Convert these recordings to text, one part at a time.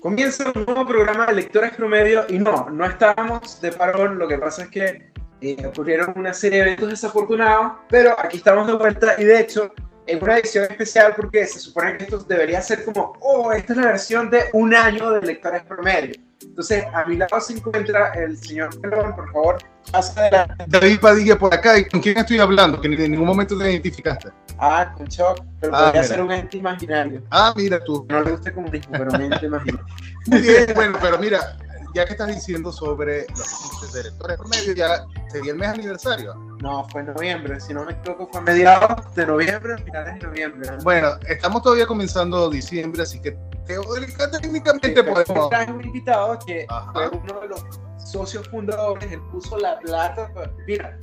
Comienza un nuevo programa de lectores promedio y no, no estábamos de parón, lo que pasa es que eh, ocurrieron una serie de eventos desafortunados, pero aquí estamos de vuelta y de hecho en una edición especial porque se supone que esto debería ser como, oh, esta es la versión de un año de lectores promedio. Entonces, a mi lado se encuentra el señor Pelón, por favor, adelante. David Padilla por acá, ¿y con quién estoy hablando? Que en ningún momento te identificaste. Ah, con Chuck, pero ah, podría ser un ente imaginario. Ah, mira tú. No le gusta el comunismo, pero un ente imaginario. Muy bien, bueno, pero mira, ya que estás diciendo sobre los directores promedio, ya sería el mes aniversario. No, fue en noviembre, si no me equivoco, fue a mediados de noviembre, finales de noviembre. Bueno, estamos todavía comenzando diciembre, así que técnicamente podemos. Traje un invitado que fue uno de los socios fundadores, él puso la plata. Mira,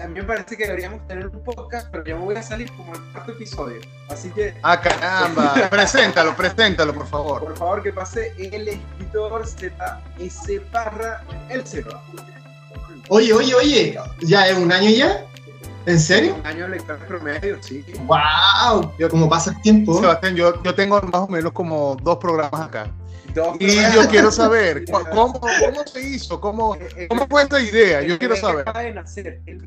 a mí me parece que deberíamos tener un podcast, pero yo me voy a salir como el cuarto episodio. Así que. ¡Ah, caramba! preséntalo, preséntalo, por favor. Por favor, que pase el escritor Z.S. Parra, el Seba. Oye, oye, oye, ¿ya es un año ya? ¿En serio? Un año de lector promedio, sí. ¡Wow! ¿Cómo pasa el tiempo? Sebastián, yo, yo tengo más o menos como dos programas acá. Y yo quiero saber cómo, cómo se hizo, cómo, cómo fue esta idea. Yo quiero saber.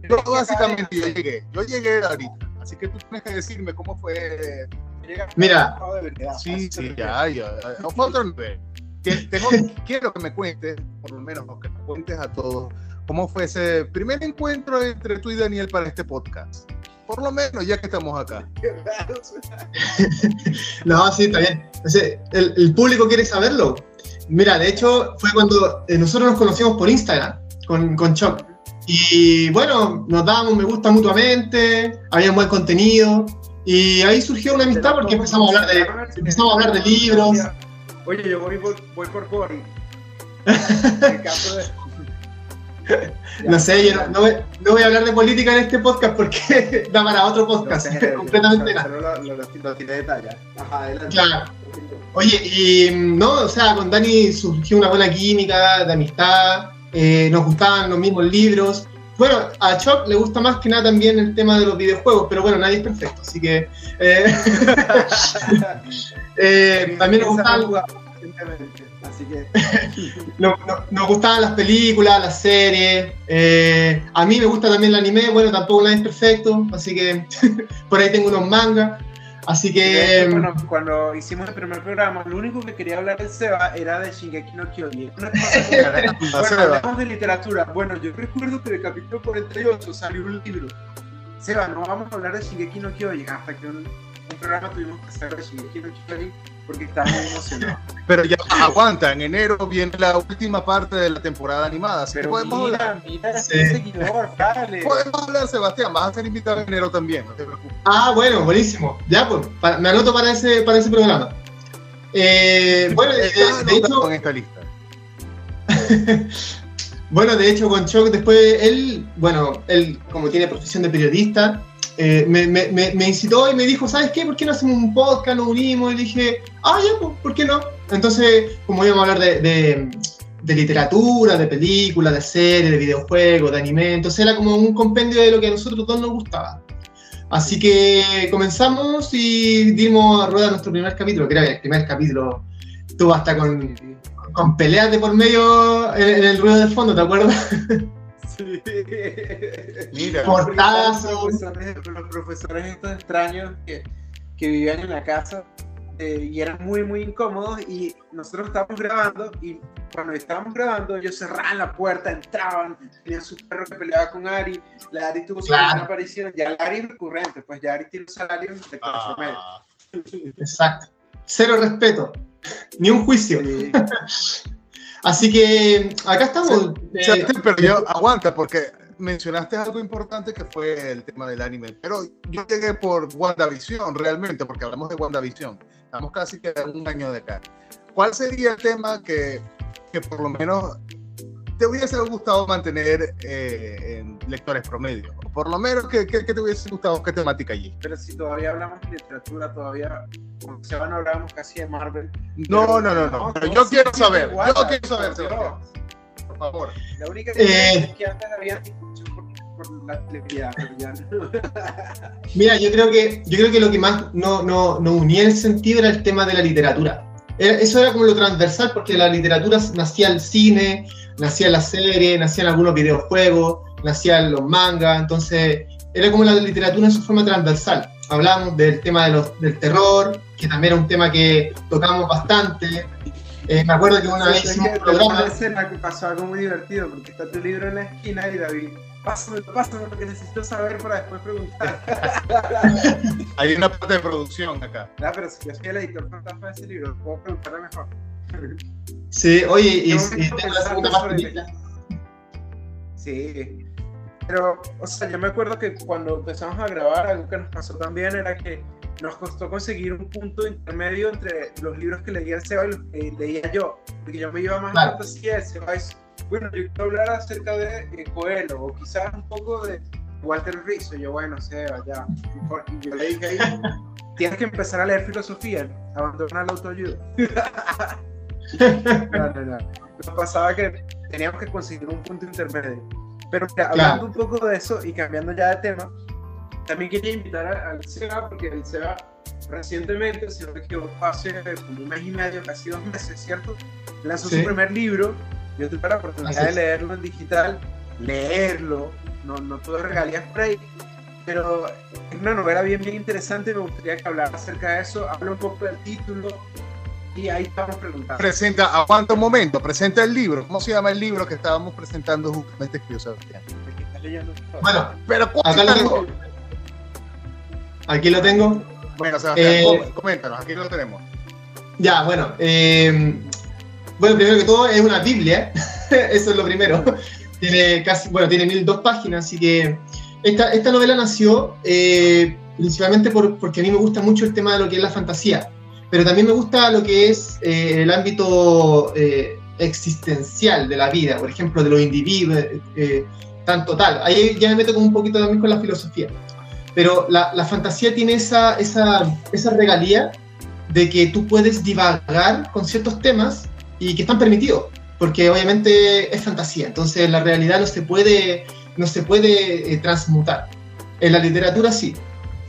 Yo básicamente yo llegué, yo llegué ahorita, así que tú tienes que decirme cómo fue. Mira, sí, sí, ya, ya, otro nivel. Tengo, quiero que me cuentes, por lo menos, que me cuentes a todos, cómo fue ese primer encuentro entre tú y Daniel para este podcast. Por lo menos, ya que estamos acá. no, sí, está bien. el, público quiere saberlo. Mira, de hecho, fue cuando eh, nosotros nos conocimos por Instagram con, con Choc. Y bueno, nos dábamos me gusta mutuamente, había un buen contenido. Y ahí surgió una amistad porque empezamos a hablar de, empezamos a hablar de libros. Oye, yo voy por, voy por Cory. En caso de, no sé, yo no, no, voy, a hablar de política en este podcast porque da para otro podcast. completamente nada. Lo, lo, de talla. Claro. Oye, y no, o sea, con Dani surgió una buena química de amistad, eh, nos gustaban los mismos libros. Bueno, a Chuck le gusta más que nada también el tema de los videojuegos, pero bueno, nadie es perfecto, así que. Eh, eh, también nos gustaban. Así que. nos gustaban las películas, las series. Eh, a mí me gusta también el anime. Bueno, tampoco nadie es perfecto. Así que por ahí tengo unos mangas. Así que. cuando hicimos el primer programa, lo único que quería hablar de Seba era de Shingeki no Kyojin. bueno, hablamos de literatura. Bueno, yo recuerdo que en el capítulo 48 salió un libro. Seba, no vamos a hablar de Shingeki no Kyojin hasta que un, un programa tuvimos que hacer de Shingeki no Kyojin porque está muy emocionado. Pero ya aguanta, en enero viene la última parte de la temporada animada, así Pero podemos mira, hablar. Mira, sí. seguidor, dale. Podemos hablar, Sebastián, vas a ser invitado en enero también, no te preocupes. Ah, bueno, buenísimo. Ya, pues, me anoto para ese, para ese programa. Eh, bueno, eh, de, hecho... Con esta lista. bueno, de hecho, con Choc después, él, bueno, él como tiene profesión de periodista, eh, me, me, me, incitó y me dijo, ¿sabes qué? ¿Por qué no hacemos un podcast, nos unimos? Y dije, ah, ya, pues, ¿por qué no? Entonces, como íbamos a hablar de, de, de, literatura, de películas, de series, de videojuegos, de anime, entonces era como un compendio de lo que a nosotros todos nos gustaba. Así que comenzamos y dimos a rueda nuestro primer capítulo, que era el primer capítulo, tuvo hasta con, con peleas de por medio en, en el ruido de fondo, ¿te acuerdas? Mira, Portazo. Los profesores, estos extraños que, que, vivían en la casa eh, y eran muy, muy incómodos. Y nosotros estábamos grabando y cuando estábamos grabando, ellos cerraban la puerta, entraban, tenían su perro que peleaba con Ari. La Ari tuvo su claro. aparición. Ya la Ari es recurrente, pues ya Ari tiene un salario de ah. Exacto. Cero respeto, ni un juicio. Así que acá estamos. Eh, pero yo aguanta, porque mencionaste algo importante que fue el tema del anime. Pero yo llegué por WandaVision, realmente, porque hablamos de WandaVision. Estamos casi que un año de acá. ¿Cuál sería el tema que, que por lo menos te hubiese gustado mantener eh, en lectores promedio? Por lo menos, ¿qué, qué, te hubiese gustado? ¿Qué temática allí? Pero si todavía hablamos de literatura, todavía, como se van a hablar casi de Marvel. No, no, no, no. Pero yo quiero saber, yo quiero saber, Por favor. La única que eh, que antes había por, por la televisión. Mira, yo creo que yo creo que lo que más no, no, no unía el sentido era el tema de la literatura. eso era como lo transversal, porque la literatura nacía el cine, nacía la serie, nacían algunos videojuegos, nacían los mangas, entonces era como la literatura en su forma transversal. Hablamos del tema de los, del terror, que también era un tema que tocamos bastante. Eh, me acuerdo que una vez hicimos un programa. que pasó algo muy divertido, porque está tu libro en la esquina y David pásame, pásame lo que necesito saber para después preguntar. Hay una parte de producción acá. Ah, pero si yo soy el editor fantasma de ese libro, puedo preguntarle mejor. Sí, oye, y, y tengo la segunda parte. Sí. Pero, o sea, yo me acuerdo que cuando empezamos a grabar, algo que nos pasó también era que nos costó conseguir un punto intermedio entre los libros que leía el Seba y los que leía yo. Porque yo me iba más claro. a fantasía, el Seba es bueno, yo quiero hablar acerca de eh, Coelho, o quizás un poco de Walter Rizzo. Yo, bueno, Seba, ya. Y yo le dije ahí, tienes que empezar a leer filosofía, abandonar la autoayuda. no, no, no. Nos pasaba que teníamos que conseguir un punto intermedio. Pero hablando un poco de eso y cambiando ya de tema, también quería invitar al Seba, porque el Seba recientemente, si no me equivoco, hace como un mes y medio, casi dos meses, ¿cierto? Lanzó su primer libro, yo tuve la oportunidad de leerlo en digital, leerlo, no, no tuve regalías por ahí, pero es una novela bien, bien interesante. Me gustaría que hablara acerca de eso. Habla un poco del título y ahí estamos preguntando. Presenta, aguanta un momento, presenta el libro. ¿Cómo se llama el libro que estábamos presentando justamente, que Sebastián? Bueno, pero acá lo tengo. Aquí lo tengo. Bueno, Sebastián, eh, coméntanos, aquí lo tenemos. Ya, bueno, eh, bueno, primero que todo es una Biblia, eso es lo primero. Tiene casi, bueno, tiene mil dos páginas, así que esta, esta novela nació eh, principalmente por, porque a mí me gusta mucho el tema de lo que es la fantasía, pero también me gusta lo que es eh, el ámbito eh, existencial de la vida, por ejemplo, de los individuos, tanto tal. Ahí ya me meto como un poquito también con la filosofía. Pero la, la fantasía tiene esa, esa, esa regalía de que tú puedes divagar con ciertos temas y que están permitidos, porque obviamente es fantasía, entonces la realidad no se puede, no se puede eh, transmutar. En la literatura sí.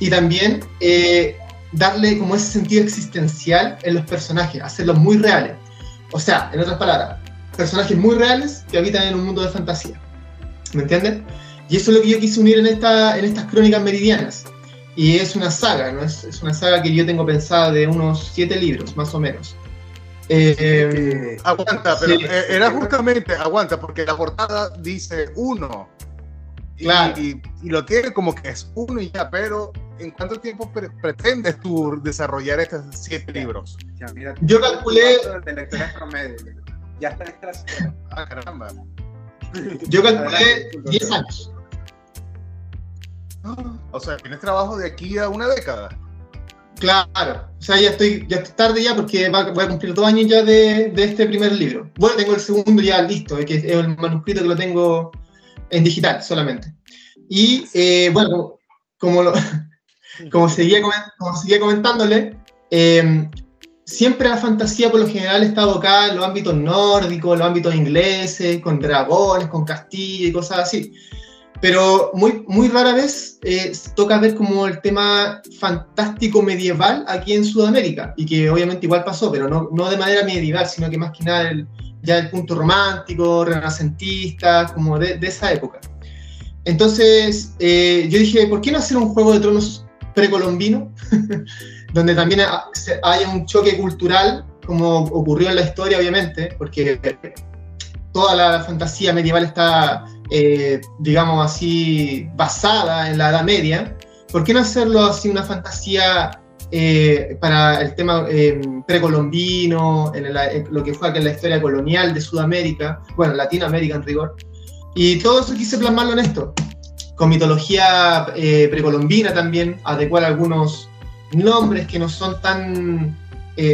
Y también eh, darle como ese sentido existencial en los personajes, hacerlos muy reales. O sea, en otras palabras, personajes muy reales que habitan en un mundo de fantasía. ¿Me entienden? Y eso es lo que yo quise unir en, esta, en estas crónicas meridianas. Y es una saga, ¿no? Es, es una saga que yo tengo pensada de unos siete libros, más o menos. Eh, aguanta, pero eh, era justamente, aguanta, porque la portada dice uno. Claro. Y, lo tiene como que es uno y ya, pero ¿en cuánto tiempo pretendes tú desarrollar estos siete libros? Yo calculé. Ya está Ah, caramba. Yo calculé 10 años. O sea, tienes trabajo de aquí a una década. Claro, o sea, ya estoy, ya estoy tarde ya porque voy a cumplir dos años ya de, de, este primer libro. Bueno, tengo el segundo ya listo, que es el manuscrito que lo tengo en digital solamente. Y eh, bueno, como, lo, como, seguía, como seguía comentándole, eh, siempre la fantasía por lo general está abocada en los ámbitos nórdicos, en los ámbitos ingleses, con dragones, con castillos y cosas así pero muy, muy rara vez eh, toca ver como el tema fantástico medieval aquí en Sudamérica, y que obviamente igual pasó, pero no, no de manera medieval, sino que más que nada el, ya el punto romántico, renacentista, como de, de esa época. Entonces eh, yo dije, ¿por qué no hacer un juego de tronos precolombino? donde también haya un choque cultural, como ocurrió en la historia, obviamente, porque toda la fantasía medieval está eh, digamos así, basada en la Edad Media, ¿por qué no hacerlo así una fantasía eh, para el tema eh, precolombino, en, lo que fue en la historia colonial de Sudamérica, bueno, Latinoamérica en rigor? Y todo eso quise plasmarlo en esto, con mitología precolombina también, adecuar algunos nombres que no son tan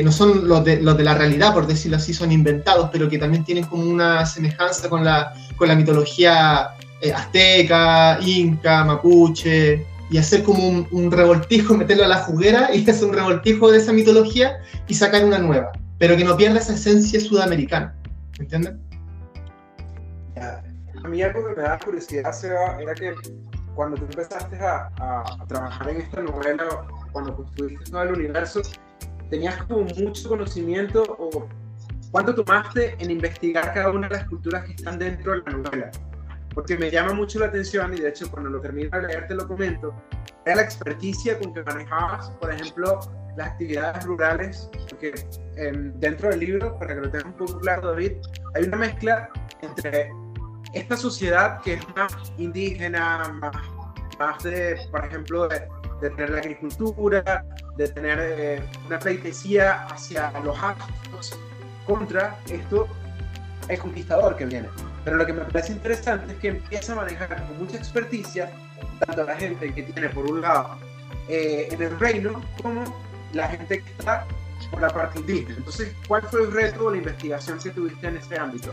no son los de, los de, la realidad, por decirlo así, son inventados, pero que también tienen como una semejanza con la con la mitología eh, azteca, inca, mapuche, y hacer como un, revoltijo, meterlo a la juguera y hacer un revoltijo de esa mitología y sacar una nueva, pero que no pierda esa esencia sudamericana. ¿Me entiendes? A mí algo que me da curiosidad, Seba, era que cuando tú empezaste a, a, trabajar en esta novela, cuando construiste todo el universo, tenías como mucho conocimiento o cuánto tomaste en investigar cada una de las culturas que están dentro de la novela. Porque me llama mucho la atención y de hecho cuando lo termino de leer te lo comento, era la experticia con que manejabas, por ejemplo, las actividades rurales, porque em, dentro del libro, para que lo tengas un poco claro David, hay una mezcla entre esta sociedad que es más indígena, más, más de, por ejemplo, de, tener la agricultura, de tener eh, una pleitesía hacia los actos contra esto, el conquistador que viene. Pero lo que me parece interesante es que empieza a manejar con mucha experticia tanto la gente que tiene por un lado eh, en el reino como la gente que está por la parte indígena. Entonces, ¿cuál fue el reto o la investigación que tuviste en este ámbito?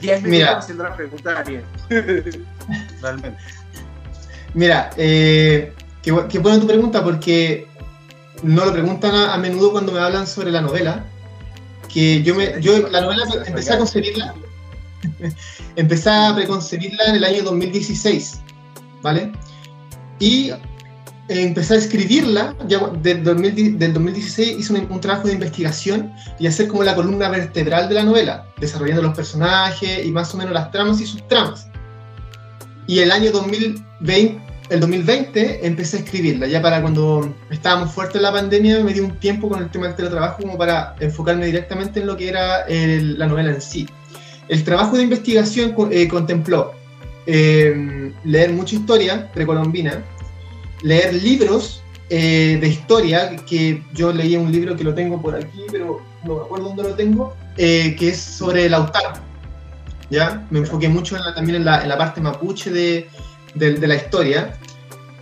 10 minutos Mira, haciendo la pregunta de Ariel. Realmente. Mira, eh, qué, qué, buena tu pregunta porque no lo preguntan a, menudo cuando me hablan sobre la novela. Que yo, me, yo la novela empecé a concebirla, empecé a preconcebirla en el año 2016, ¿vale? Y empecé a escribirla, ya del, 2016 hice un, trabajo de investigación y hacer como la columna vertebral de la novela, desarrollando los personajes y más o menos las tramas y sus tramas. Y el año 2020, el 2020 empecé a escribirla, ya para cuando estábamos fuertes en la pandemia me di un tiempo con el tema del teletrabajo como para enfocarme directamente en lo que era la novela en sí. El trabajo de investigación eh, contempló eh, leer mucha historia precolombina, leer libros eh, de historia, que yo leí un libro que lo tengo por aquí, pero no me acuerdo dónde lo tengo, eh, que es sobre Lautaro. ¿ya? Me enfoqué mucho también en la, en la, parte mapuche de, de, la historia.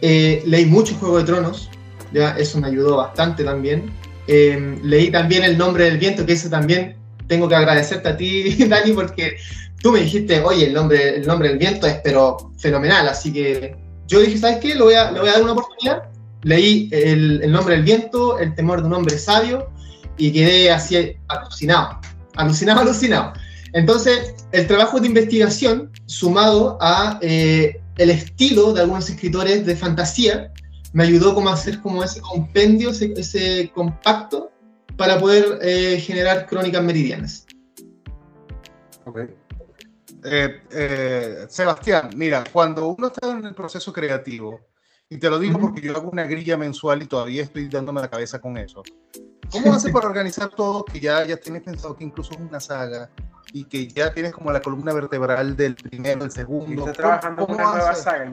Eh, leí mucho Juego de Tronos, ¿ya? eso me ayudó bastante también. leí también El Nombre del Viento, que eso también tengo que agradecerte a ti, Dani, porque tú me dijiste, oye, el nombre, el nombre del viento es pero fenomenal, así que yo dije, ¿sabes qué? Le voy a, le voy a dar una oportunidad. Leí el, el, nombre del viento, el temor de un hombre sabio, y quedé así alucinado, alucinado, alucinado. Entonces, el trabajo de investigación, sumado a eh, el estilo de algunos escritores de fantasía, me ayudó como a hacer como ese compendio, ese, compacto, para poder eh, generar crónicas meridianas. Okay. Eh, eh, Sebastián, mira, cuando uno está en el proceso creativo, y te lo digo porque yo hago una grilla mensual y todavía estoy dándome la cabeza con eso. ¿Cómo haces para organizar todo que ya, ya tienes pensado que incluso es una saga y que ya tienes como la columna vertebral del primero, del segundo? trabajando ¿Cómo, una nueva saga,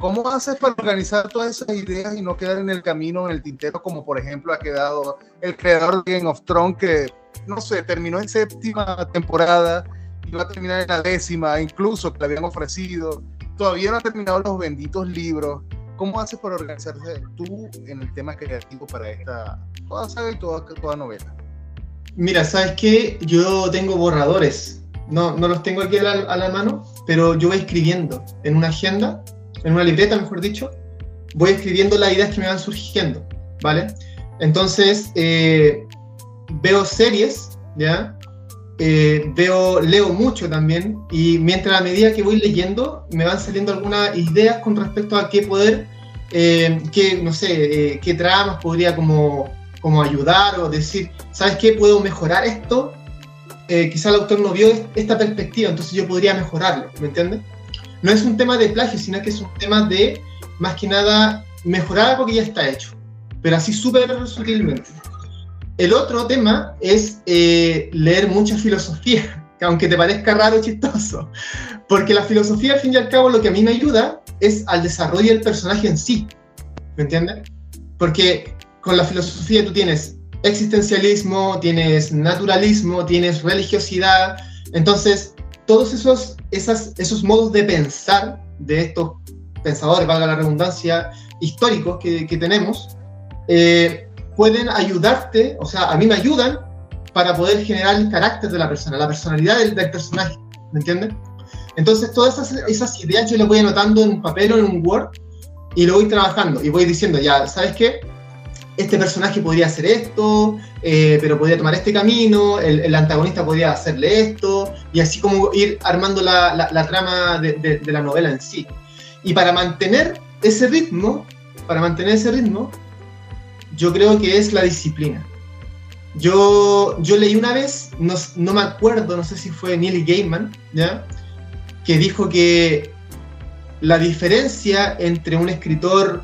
¿Cómo haces para organizar todas esas ideas y no quedar en el camino, en el tintero, como por ejemplo ha quedado el creador de Game of Thrones que, no sé, terminó en séptima temporada iba a terminar en la décima, incluso que le habían ofrecido. Todavía no ha terminado los benditos libros. ¿Cómo haces para organizarse tú en el tema creativo para esta toda saga y toda, toda novela? Mira, ¿sabes qué? Yo tengo borradores. No, no los tengo aquí a la, a la mano, pero yo voy escribiendo en una agenda, en una libreta, mejor dicho, voy escribiendo las ideas que me van surgiendo, ¿vale? Entonces, eh, veo series, ¿ya? Eh, veo, leo mucho también y mientras a medida que voy leyendo me van saliendo algunas ideas con respecto a qué poder, eh, qué, no sé, eh, qué tramas podría como, como ayudar o decir, ¿sabes qué? Puedo mejorar esto. quizá el autor no vio esta perspectiva, entonces yo podría mejorarlo, ¿me entiendes? No es un tema de plagio, sino que es un tema de, más que nada, mejorar algo que ya está hecho, pero así súper sutilmente. El otro tema es eh, leer mucha filosofía, que aunque te parezca raro, chistoso. Porque la filosofía, al fin y al cabo, lo que a mí me ayuda es al desarrollo del personaje en sí. ¿Me entiendes? Porque con la filosofía tú tienes existencialismo, tienes naturalismo, tienes religiosidad. Entonces, todos esos, esas, esos modos de pensar de estos pensadores, valga la redundancia, históricos que, tenemos, eh, pueden ayudarte, o sea, a mí me ayudan para poder generar el carácter de la persona, la personalidad del, personaje, ¿me entiendes? Entonces, todas esas, ideas yo las voy anotando en un papel o en un Word y lo voy trabajando y voy diciendo, ya, ¿sabes qué? Este personaje podría hacer esto, eh, pero podría tomar este camino, el, antagonista podría hacerle esto, y así como ir armando la, trama de la novela en sí. Y para mantener ese ritmo, para mantener ese ritmo, yo creo que es la disciplina. Yo, yo leí una vez, no, no me acuerdo, no sé si fue Neil Gaiman, ¿ya? que dijo que la diferencia entre un escritor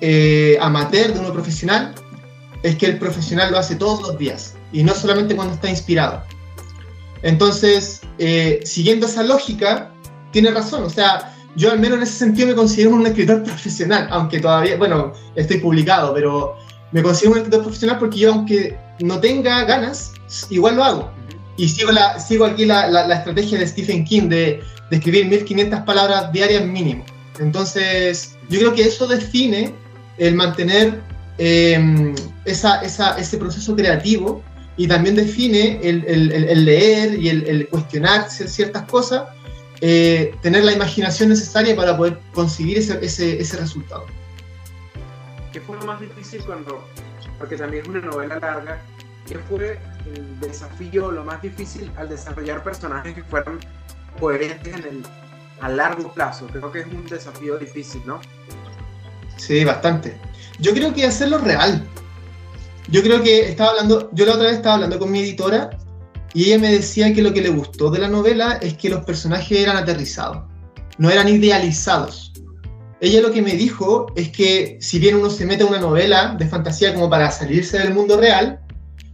eh, amateur de uno profesional es que el profesional lo hace todos los días y no solamente cuando está inspirado. Entonces, eh, siguiendo esa lógica, tiene razón. O sea, yo al menos en ese sentido me considero un escritor profesional, aunque todavía, bueno, estoy publicado, pero me considero un escritor profesional porque yo, aunque no tenga ganas, igual lo hago. Y sigo, la, sigo aquí la, la, estrategia de Stephen King de, de, escribir 1500 palabras diarias mínimo. Entonces, yo creo que eso define el mantener eh, esa, esa, ese proceso creativo y también define el, el, el leer y el, cuestionar ciertas cosas, eh, tener la imaginación necesaria para poder conseguir ese, ese, ese resultado. ¿Qué fue lo más difícil cuando, porque también es una novela larga, qué fue el desafío, lo más difícil al desarrollar personajes que fueran coherentes en el, a largo plazo? Creo que es un desafío difícil, ¿no? Sí, bastante. Yo creo que hacerlo real. Yo creo que estaba hablando, yo la otra vez estaba hablando con mi editora y ella me decía que lo que le gustó de la novela es que los personajes eran aterrizados, no eran idealizados. Ella lo que me dijo es que si bien uno se mete a una novela de fantasía como para salirse del mundo real,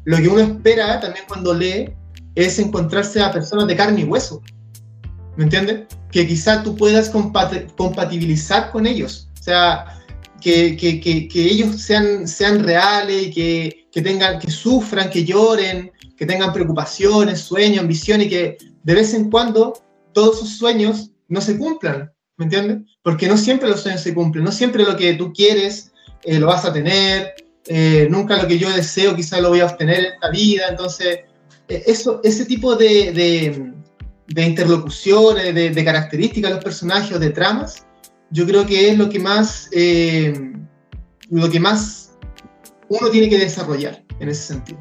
lo que uno espera también cuando lee es encontrarse a personas de carne y hueso. ¿Me entiendes? Que quizá tú puedas compatibilizar con ellos. O sea, que, ellos sean, sean reales, que, que, tengan, que sufran, que lloren, que tengan preocupaciones, sueños, ambiciones y que de vez en cuando todos sus sueños no se cumplan, ¿me entiendes? Porque no siempre los sueños se cumplen, no siempre lo que tú quieres eh, lo vas a tener, eh, nunca lo que yo deseo quizás lo voy a obtener en esta vida, entonces eh, eso, ese tipo de, de, interlocuciones, de, características de los personajes, de tramas, yo creo que es lo que más, eh, lo que más uno tiene que desarrollar en ese sentido.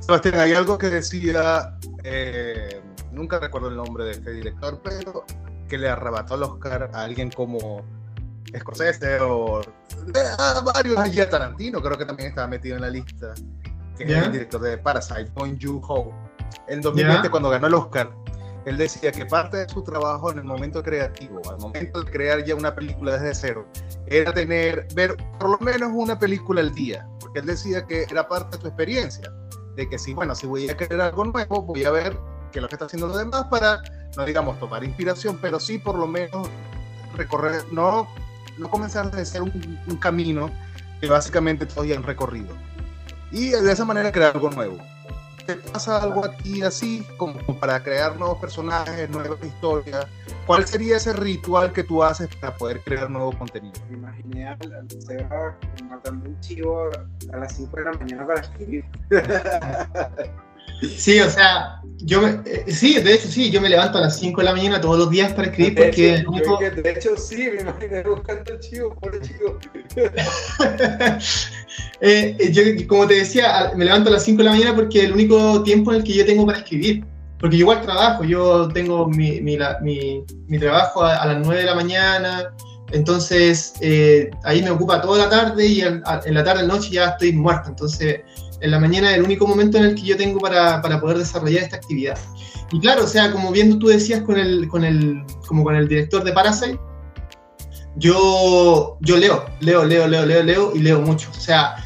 Sebastián, hay algo que decía, nunca recuerdo el nombre de este director, pero que le arrebató el Oscar a alguien como Scorsese o a varios allí a Tarantino, creo que también estaba metido en la lista, que es el director de Parasite, Bong Joon-ho, en 2020 cuando ganó el Oscar él decía que parte de su trabajo en el momento creativo, al momento de crear ya una película desde cero, era tener, ver por lo menos una película al día, porque él decía que era parte de su experiencia, de que si, bueno, si voy a crear algo nuevo, voy a ver qué es lo que está haciendo los demás para, no digamos, tomar inspiración, pero sí por lo menos recorrer, no, no comenzar a hacer un, un camino que básicamente todos ya han recorrido. Y de esa manera crear algo nuevo. ¿Te pasa algo a ti así, como para crear nuevos personajes, nuevas historias? ¿Cuál sería ese ritual que tú haces para poder crear nuevo contenido? Me imaginé a Seba matando un chivo a las 5 de la mañana para escribir. Sí, o sea, yo me, eh, sí, de hecho sí, yo me levanto a las 5 de la mañana todos los días para escribir de porque... Hecho, de hecho sí, me imaginé buscando el chivo, por el chivo. Eh, eh, yo, como te decía, me levanto a las 5 de la mañana porque es el único tiempo en el que yo tengo para escribir. Porque yo igual trabajo, yo tengo mi, mi, mi, mi trabajo a, a, las 9 de la mañana, entonces eh, ahí me ocupa toda la tarde y en, en la tarde, noche ya estoy muerto. Entonces en la mañana el único momento en el que yo tengo para, para, poder desarrollar esta actividad. Y claro, o sea, como viendo tú decías con el, con el, como con el director de Parasite, yo, yo leo, leo, leo, leo, leo, leo y leo mucho. O sea,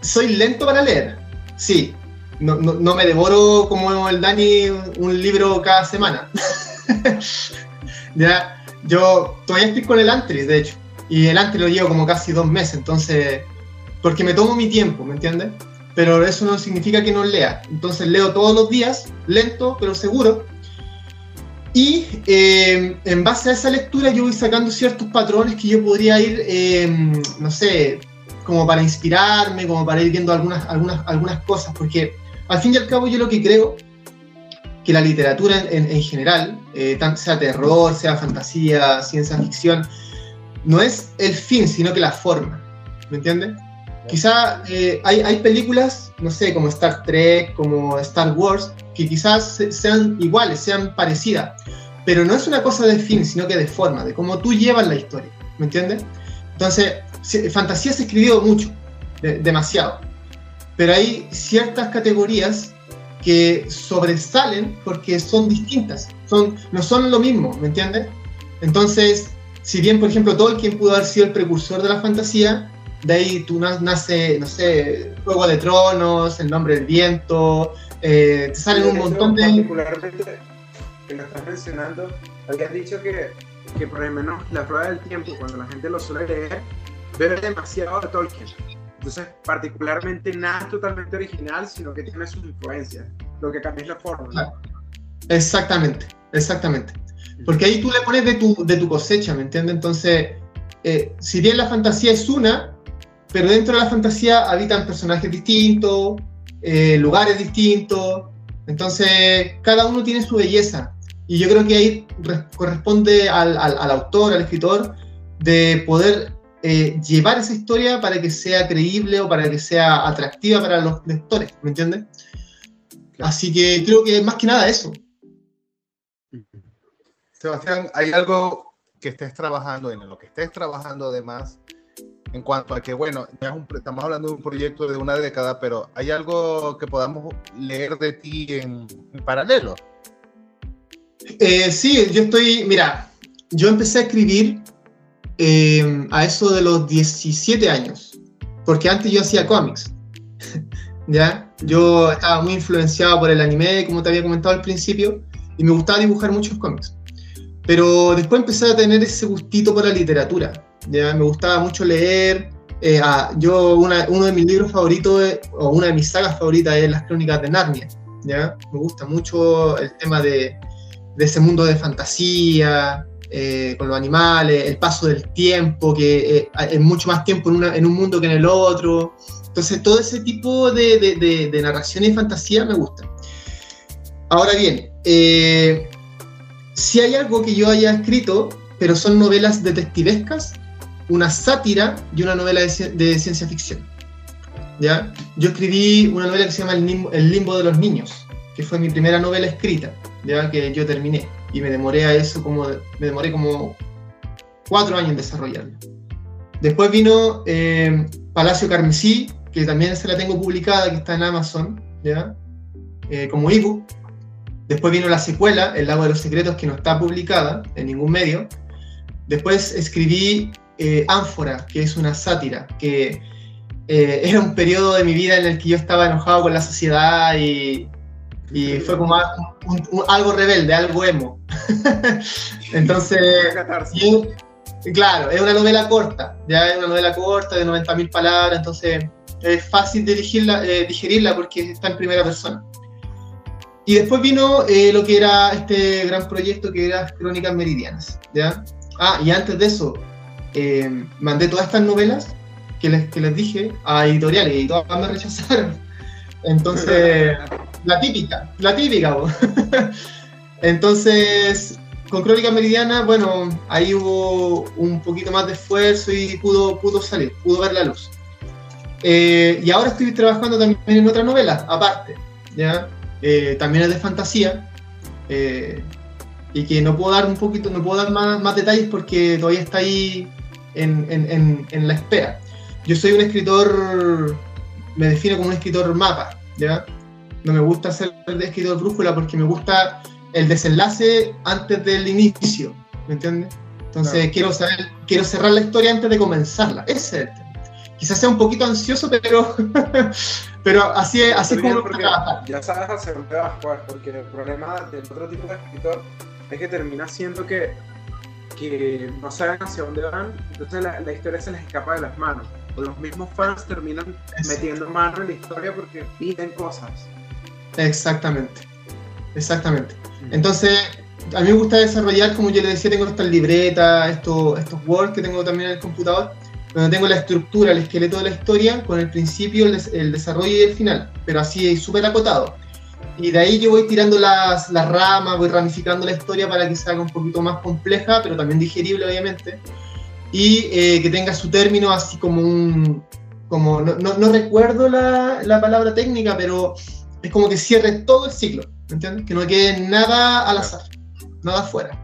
soy lento para leer, sí. No, no, no me devoro como el Dani un libro cada semana. ya, yo todavía estoy con el Antris, de hecho. Y el Antris lo llevo como casi dos meses, entonces, porque me tomo mi tiempo, ¿me entiendes? Pero eso no significa que no lea. Entonces leo todos los días, lento, pero seguro. Y eh, en base a esa lectura yo voy sacando ciertos patrones que yo podría ir, eh, no sé, como para inspirarme, como para ir viendo algunas, algunas, algunas cosas, porque al fin y al cabo yo lo que creo que la literatura en, en general, eh, tanto sea terror, sea fantasía, ciencia ficción, no es el fin, sino que la forma, ¿me entiendes? Quizá eh, hay, hay, películas, no sé, como Star Trek, como Star Wars, que quizás sean iguales, sean parecidas, pero no es una cosa de fin, sino que de forma, de cómo tú llevas la historia, ¿me entiendes? Entonces, fantasía se ha escribido mucho, de, demasiado, pero hay ciertas categorías que sobresalen porque son distintas, son, no son lo mismo, ¿me entiendes? Entonces, si bien, por ejemplo, Tolkien pudo haber sido el precursor de la fantasía, de ahí tú nace, no sé, Juego de Tronos, El Nombre del Viento, eh, te salen un montón de... Particularmente, que lo estás mencionando, habías dicho que, que por lo menos la prueba del tiempo, cuando la gente lo suele leer, bebe demasiado de Tolkien. Entonces, particularmente nada es totalmente original, sino que tiene sus influencias. Lo que cambia es la forma. ¿no? Exactamente, exactamente. Porque ahí tú le pones de tu, de tu cosecha, ¿me entiendes? Entonces, eh, si bien la fantasía es una, pero dentro de la fantasía habitan personajes distintos, eh, lugares distintos, entonces cada uno tiene su belleza. Y yo creo que ahí re- corresponde al, al- al autor, al escritor, de poder eh, llevar esa historia para que sea creíble o para que sea atractiva para los lectores, ¿me entiendes? Claro. Así que creo que más que nada eso. Sebastián, ¿hay algo que estés trabajando en lo que estés trabajando además en cuanto a que, bueno, estamos hablando de un proyecto de una década, pero hay algo que podamos leer de ti en, en paralelo? Eh, sí, yo estoy, mira, yo empecé a escribir eh, a eso de los 17 años, porque antes yo hacía cómics, ¿ya? Yo estaba muy influenciado por el anime, como te había comentado al principio, y me gustaba dibujar muchos cómics. Pero después empecé a tener ese gustito por la literatura, ¿ya? Me gustaba mucho leer. eh, ah, yo, una- uno de mis libros favoritos, o una de mis sagas favoritas es Las Crónicas de Narnia, ¿ya? Me gusta mucho el tema de, de ese mundo de fantasía, eh, con los animales, el paso del tiempo, que eh, es mucho más tiempo en, una- en un mundo que en el otro. Entonces, todo ese tipo de, de, de- de narración y fantasía me gusta. Ahora bien, eh, si hay algo que yo haya escrito, pero son novelas detectivescas, una sátira y una novela de, de ciencia ficción. ¿Ya? Yo escribí una novela que se llama El Limbo, El Limbo de los Niños, que fue mi primera novela escrita, ya que yo terminé. Y me demoré a eso como, me demoré como cuatro años en desarrollarla. Después vino eh, Palacio Carmesí, que también se la tengo publicada, que está en Amazon, ¿ya? Eh, como ebook. Después vino la secuela, El Lago de los Secretos, que no está publicada en ningún medio. Después escribí eh, Ánfora, que es una sátira, que eh, era un periodo de mi vida en el que yo estaba enojado con la sociedad y, y fue como a- un- un- algo rebelde, algo emo. Entonces, claro, es una novela corta, ya es una novela corta de 90.000 palabras, entonces es fácil eh, digerirla porque está en primera persona. Y después vino eh, lo que era este gran proyecto que era Crónicas Meridianas, ¿ya? Ah, y antes de eso, eh, mandé todas estas novelas que les, que les dije a editoriales y todas me rechazaron. Entonces, la típica, la típica. Entonces, con Crónica Meridiana, bueno, ahí hubo un poquito más de esfuerzo y pudo, pudo salir, pudo ver la luz. Eh, y ahora estoy trabajando también en otra novela, aparte, ¿ya? Eh, también es de fantasía, eh, y que no puedo dar un poquito, no puedo dar más, más detalles porque todavía está ahí en, en- en- en la espera. Yo soy un escritor, me defino como un escritor mapa, ¿ya? No me gusta ser escritor brújula porque me gusta el desenlace antes del inicio, ¿me entiendes? Entonces Claro. quiero saber, quiero cerrar la historia antes de comenzarla. Ese es el tema. Quizás sea un poquito ansioso, pero, pero así es, así como ya sabes hacia dónde vas, pues, porque el problema del otro tipo de escritor es que termina siendo que, que no saben hacia dónde van, entonces la, la historia se les escapa de las manos. O los mismos fans terminan metiendo mano en la historia porque piden cosas. Exactamente, exactamente. Entonces, a mí me gusta desarrollar, como yo le decía, tengo estas libretas, estos, estos Word que tengo también en el computador, donde tengo la estructura, el esqueleto de la historia, con el principio, el, des- el desarrollo y el final, pero así súper acotado. Y de ahí yo voy tirando las, las ramas, voy ramificando la historia para que se haga un poquito más compleja, pero también digerible, obviamente, y eh, que tenga su término así como un... Como, no, no- no recuerdo la, la palabra técnica, pero es como que cierre todo el ciclo, ¿me entiendes? Que no quede nada al azar, nada fuera.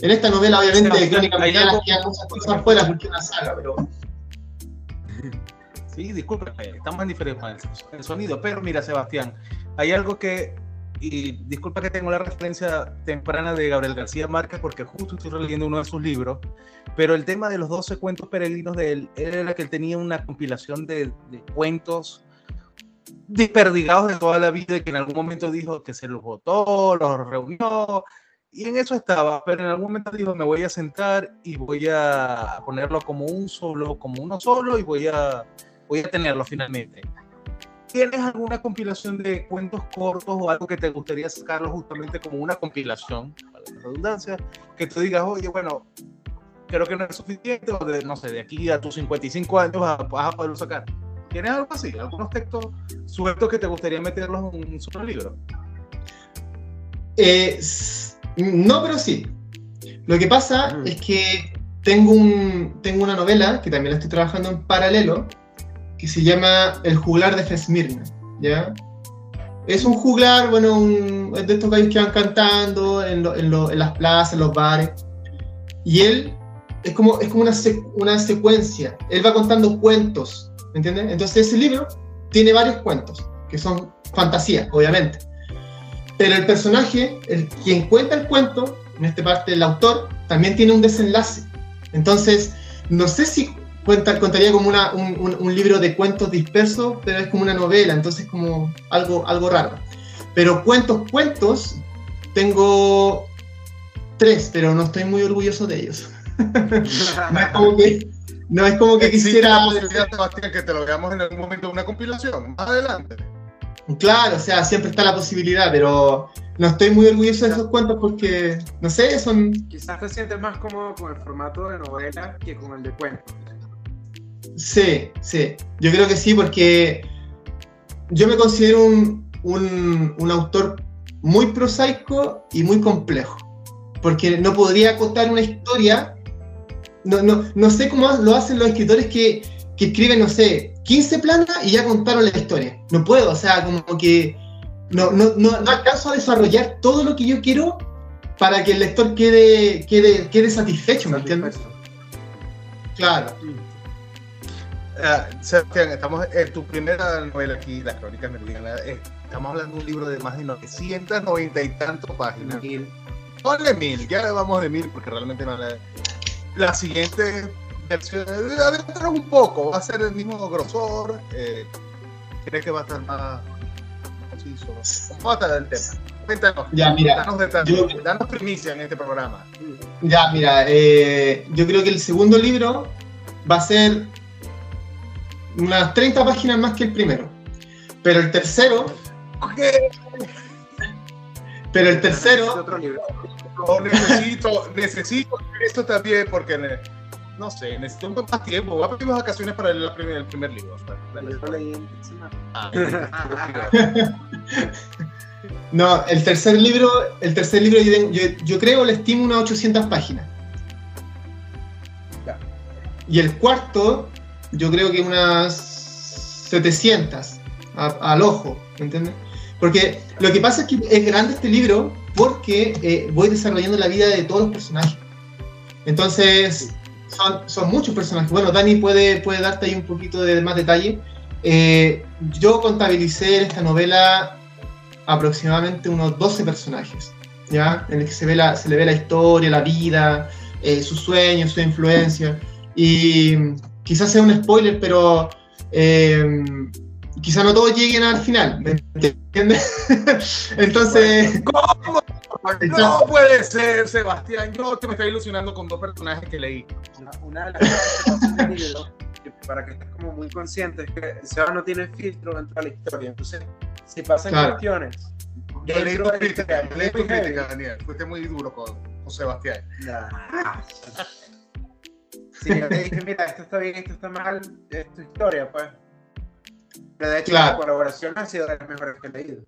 En esta novela, obviamente, Sí, Crónica algo- quedan muchas cosas fuera porque es una saga, pero Sí, disculpe, estamos en diferencia el sonido, pero mira, Sebastián, hay algo que, y disculpa que tengo la referencia temprana de Gabriel García Márquez, porque justo estoy leyendo uno de sus libros, pero el tema de los 12 cuentos peregrinos de él, era que él tenía una compilación de, de cuentos desperdigados de toda la vida y que en algún momento dijo que se los votó, los reunió, y en eso estaba, pero en algún momento dijo, me voy a sentar y voy a ponerlo como un solo, como uno solo y voy a, voy a tenerlo finalmente. ¿Tienes alguna compilación de cuentos cortos o algo que te gustaría sacarlo justamente como una compilación, para la redundancia, que tú digas, oye, bueno, creo que no es suficiente, o de, no sé, de aquí a tus 55 años vas a, vas a poderlo sacar? ¿Tienes algo así? ¿Algunos textos sueltos que te gustaría meterlos en un solo libro? Eh, no, pero sí. Lo que pasa Mm. es que tengo, un, tengo una novela que también la estoy trabajando en paralelo que se llama El juglar de Fesmirna. ¿ya? Es un juglar, bueno, es de estos gallos que van cantando en, las plazas, en los bares. Y él es como, es como una, una secuencia. Él va contando cuentos, ¿me entiendes? Entonces ese libro tiene varios cuentos, que son fantasía, obviamente. Pero el personaje, el, quien cuenta el cuento, en esta parte el autor, también tiene un desenlace. Entonces, no sé si cuenta, contaría como una, un, un- un libro de cuentos dispersos, pero es como una novela, entonces como algo, algo raro. Pero cuentos, cuentos, tengo tres, pero no estoy muy orgulloso de ellos. No es como que, no es como que ¿Existe quisiera... la posibilidad, Sebastián, que te lo veamos en algún momento en una compilación, más adelante. Claro, o sea, siempre está la posibilidad, pero no estoy muy orgulloso de esos cuentos porque, no sé, son... Quizás te sientes más cómodo con el formato de novela que con el de cuento. Sí, sí, yo creo que sí porque yo me considero un, un, un autor muy prosaico y muy complejo, porque no podría contar una historia, no, no, no sé cómo lo hacen los escritores que, que escriben, no sé, 15 planas y ya contaron la historia. No puedo, o sea, como que no, no, no, no alcanzo a desarrollar todo lo que yo quiero para que el lector quede, quede, quede satisfecho, ¿me entiendes? Claro. Ah, Sebastián, estamos en tu primera novela aquí, Las Crónicas Meridianas. eh, Estamos hablando de un libro de más de 990 y tantas páginas. Mil. Ponle mil, ya le vamos de mil porque realmente no la. La siguiente versión, adentranos un poco, va a ser el mismo grosor. Eh, ¿Crees que va a estar más conciso? ¿Cómo va a el tema? Cuéntanos, Ya, mira, danos detalles, yo- danos primicia en este programa. Ya, mira, eh, yo creo que el segundo libro va a ser unas 30 páginas más que el primero. Pero el tercero, pero el tercero, otro libro. Yo necesito, necesito esto también porque ne- no sé, necesito un poco más tiempo. Voy a pedir vacaciones para el, primer, el primer libro. Yo leí. Ah, no, el tercer libro, el tercer libro yo, yo, yo creo le estimo unas 800 páginas. Ya. Y el cuarto, yo creo que unas 700 a- al ojo, ¿me entiendes? Porque lo que pasa es que es grande este libro porque eh, voy desarrollando la vida de todos los personajes. Entonces, son, son muchos personajes. Bueno, Dani puede, puede darte ahí un poquito de más detalle. Eh, yo contabilicé en esta novela aproximadamente unos 12 personajes, ¿ya? En el que se, ve la, se le ve la historia, la vida, eh, sus sueños, su influencia. Y quizás sea un spoiler, pero eh, quizás no todos lleguen al final, ¿me entiendes? Entonces, ¿Cómo? No puede ser, Sebastián. Yo te me estoy ilusionando con dos personajes que leí. Una, una de las cosas que libro, para que estés como muy consciente, es que Seba no tiene filtro dentro de la historia. Entonces, si pasan Claro. cuestiones. Yo leí tu crítica, leí tu crítica, Daniel. Fuiste muy duro con, con Sebastián. Nah. Sí, yo le dije, mira, esto está bien, esto está mal, es tu historia, pues. Pero de hecho, Claro. la colaboración ha sido de las mejores que he leído.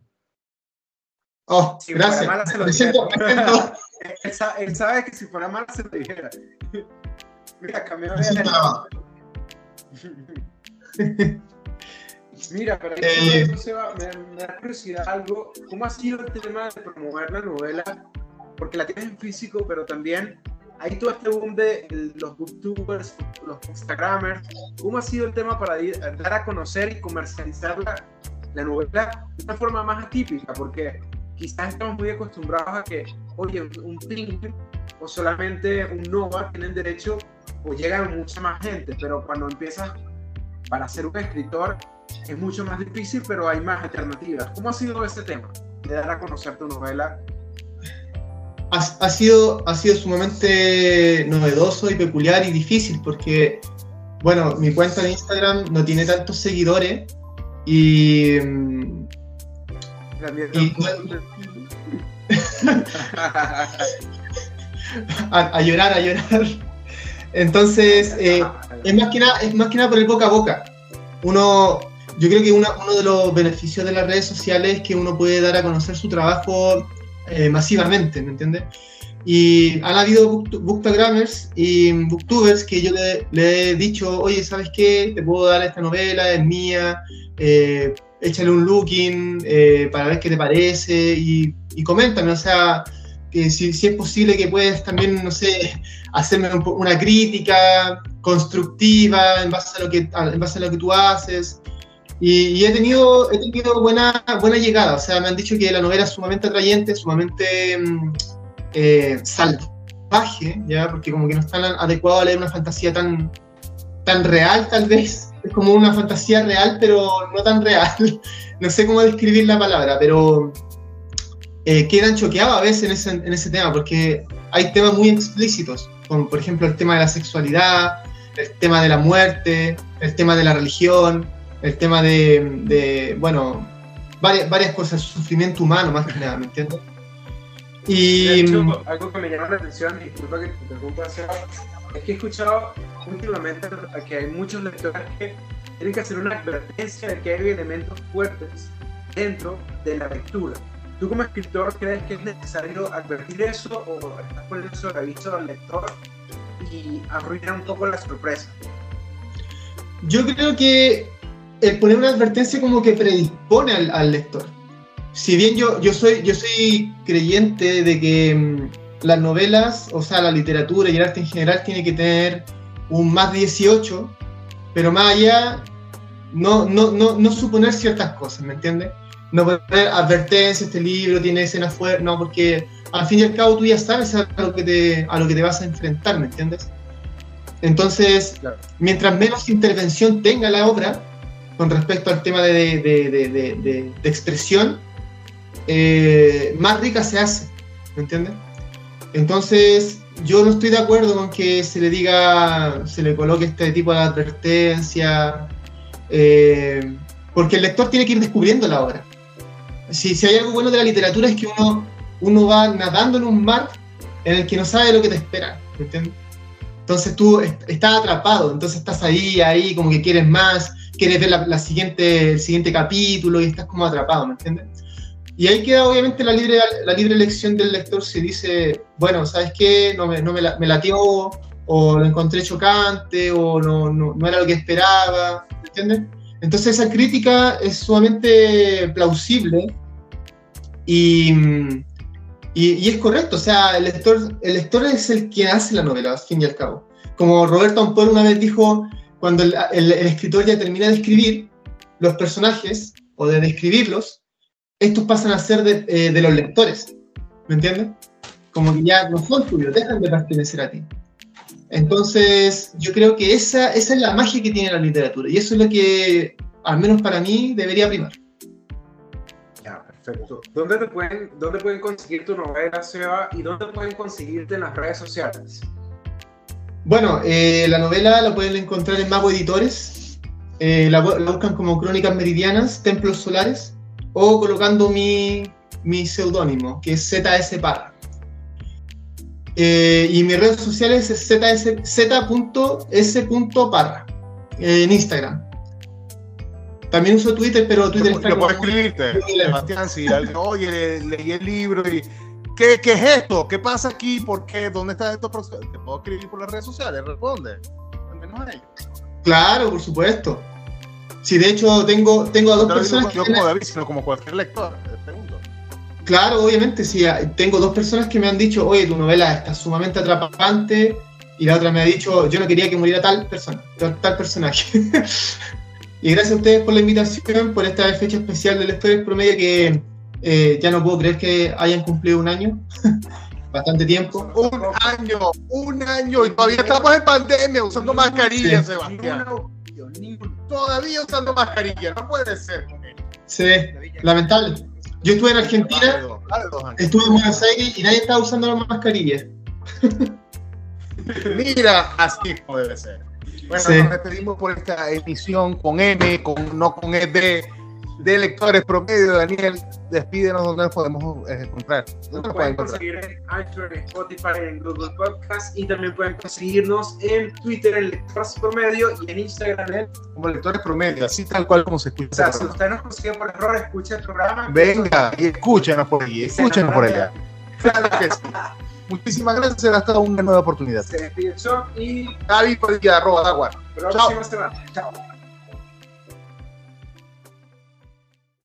oh, Si fuera gracias. mala, se lo dijera. Él, sa- él sabe que si fuera mal, se lo dijera. Mira, cambió siento grabado. Mira, pero Eh. eso se va- me, me da curiosidad algo. ¿Cómo ha sido el tema de promover la novela? Porque la tienes en físico, pero también hay todo este boom de los booktubers, los instagramers. ¿Cómo ha sido el tema para dar a conocer y comercializar la, la novela de una forma más atípica? Porque quizás estamos muy acostumbrados a que, oye, un ping o solamente un Nova tienen derecho o llegan mucha más gente, pero cuando empiezas para ser un escritor es mucho más difícil, pero hay más alternativas. ¿Cómo ha sido ese tema de dar a conocer tu novela? Ha, ha, sido, ha sido sumamente novedoso y peculiar y difícil porque, bueno, mi cuenta de Instagram no tiene tantos seguidores y... y a, llorar, a llorar. Entonces, eh, es, más que nada, es más que nada por el boca a boca. Uno, yo creo que uno de los beneficios de las redes sociales es que uno puede dar a conocer su trabajo eh, masivamente, ¿me entiendes? Y han habido bookstagrammers y booktubers que yo le, he dicho, oye, ¿sabes qué? Te puedo dar esta novela, es mía, eh, échale un looking para ver qué te parece y, y coméntame, o sea, que si, es posible que puedas también, no sé, hacerme una crítica constructiva en base a lo que, en base a lo que tú haces. Y, he tenido, he tenido buena, buena llegada, o sea, me han dicho que la novela es sumamente atrayente, sumamente mm, eh, salvaje, ¿ya? porque como que no es tan adecuado a leer una fantasía tan, tan real tal vez, es como una fantasía real, pero no tan real. no sé cómo describir la palabra, pero eh, quedan choqueados a veces en ese, en ese tema, porque hay temas muy explícitos, como por ejemplo el tema de la sexualidad, el tema de la muerte, el tema de la religión, el tema de, de bueno, varias, varias cosas, sufrimiento humano más que nada, ¿me entiendes? Y algo que me llama la atención, disculpa que te interrumpa, es que he escuchado últimamente que hay muchos lectores que tienen que hacer una advertencia de que hay elementos fuertes dentro de la lectura. ¿Tú como escritor crees que es necesario advertir eso o estás poniendo sobre aviso al lector y arruinar un poco la sorpresa? Yo creo que el poner una advertencia como que predispone al, lector. Si bien yo, yo, soy, yo soy creyente de que mm, las novelas, o sea, la literatura y el arte en general tiene que tener un más 18, pero más allá no, no, no, no suponer ciertas cosas, ¿me entiendes? no poner advertencia, este libro tiene escenas fuertes, no, porque al fin y al cabo tú ya sabes a lo que te, a lo que te vas a enfrentar, ¿me entiendes? Entonces, mientras menos intervención tenga la obra con respecto al tema de, de, de, de expresión, eh, más rica se hace, ¿me entiendes? Entonces, yo no estoy de acuerdo con que se le diga, se le coloque este tipo de advertencia, eh, porque el lector tiene que ir descubriendo la obra si, si hay algo bueno de la literatura es que uno, uno va nadando en un mar en el que no sabe lo que te espera, ¿me entiendes? Entonces tú estás atrapado, entonces estás ahí, ahí, como que quieres más, quieres ver la, siguiente, el siguiente capítulo y estás como atrapado, ¿me entiendes? Y ahí queda obviamente la libre, la libre elección del lector si dice, bueno, ¿sabes qué? No me, no me, me latió, o lo encontré chocante, o no, no, no era lo que esperaba, ¿me entiendes? Entonces esa crítica es sumamente plausible y, y, es correcto, o sea, el lector, el lector es el que hace la novela, al fin y al cabo. Como Roberto Ampol una vez dijo, cuando el, escritor ya termina de escribir los personajes o de describirlos, estos pasan a ser de, eh, de los lectores, ¿me entiendes? Como que ya no son tuyos, dejan de pertenecer a ti. Entonces, yo creo que esa, esa es la magia que tiene la literatura y eso es lo que, al menos para mí, debería primar. Perfecto. ¿Dónde, te pueden, ¿Dónde pueden conseguir tu novela, Seba? ¿Y dónde pueden conseguirte en las redes sociales? Bueno, eh, la novela la pueden encontrar en Mago Editores. Eh, la, buscan como Crónicas Meridianas, Templos Solares, o colocando mi, mi seudónimo, que es ZS Parra. Eh, y mis redes sociales es z.s.parra en Instagram. También uso Twitter, pero Twitter está. Yo puedo escribirte, Sebastián, si alguien, oye, leí el libro y. ¿Qué, ¿Qué, es esto? ¿Qué pasa aquí? ¿Por qué? ¿Dónde está esto? Te puedo escribir por las redes sociales, responde. Al menos a ellos. Claro, por supuesto. Sí, de hecho tengo, tengo a dos personas. No, como David, sino como cualquier lector. Claro, obviamente, sí. ah, Tengo dos personas que me han dicho, oye, tu novela está sumamente atrapante. Y la otra me ha dicho, yo no quería que muriera tal persona, tal personaje. y gracias a ustedes por la invitación, por esta fecha especial del Lectores Promedio que eh, ya no puedo creer que hayan cumplido un año. Bastante tiempo. Un año, un año y todavía estamos en pandemia usando mascarilla, Sí. Sebastián. Todavía usando mascarilla, no puede ser. Sí, lamentable. Yo estuve en Argentina, estuve en Buenos Aires y nadie estaba usando la mascarilla. Mira, así puede ser. Bueno, Sí. nos despedimos por esta emisión con M, con, no con ED, de lectores promedio. Daniel, despídenos donde nos podemos eh, encontrar. ¿Dónde Nos pueden conseguir en iTunes, en Spotify, en Google Podcast y también pueden conseguirnos en Twitter en Lectores Promedio y en Instagram en... Como lectores promedio, así tal cual como se O escucha. sea, si usted nos consigue por error, escucha el programa. Venga y escúchenos por ahí, escúchenos por allá. Claro que sí. Muchísimas gracias, hasta una nueva oportunidad. Se despide y David Padilla, arroba próxima semana. Chao.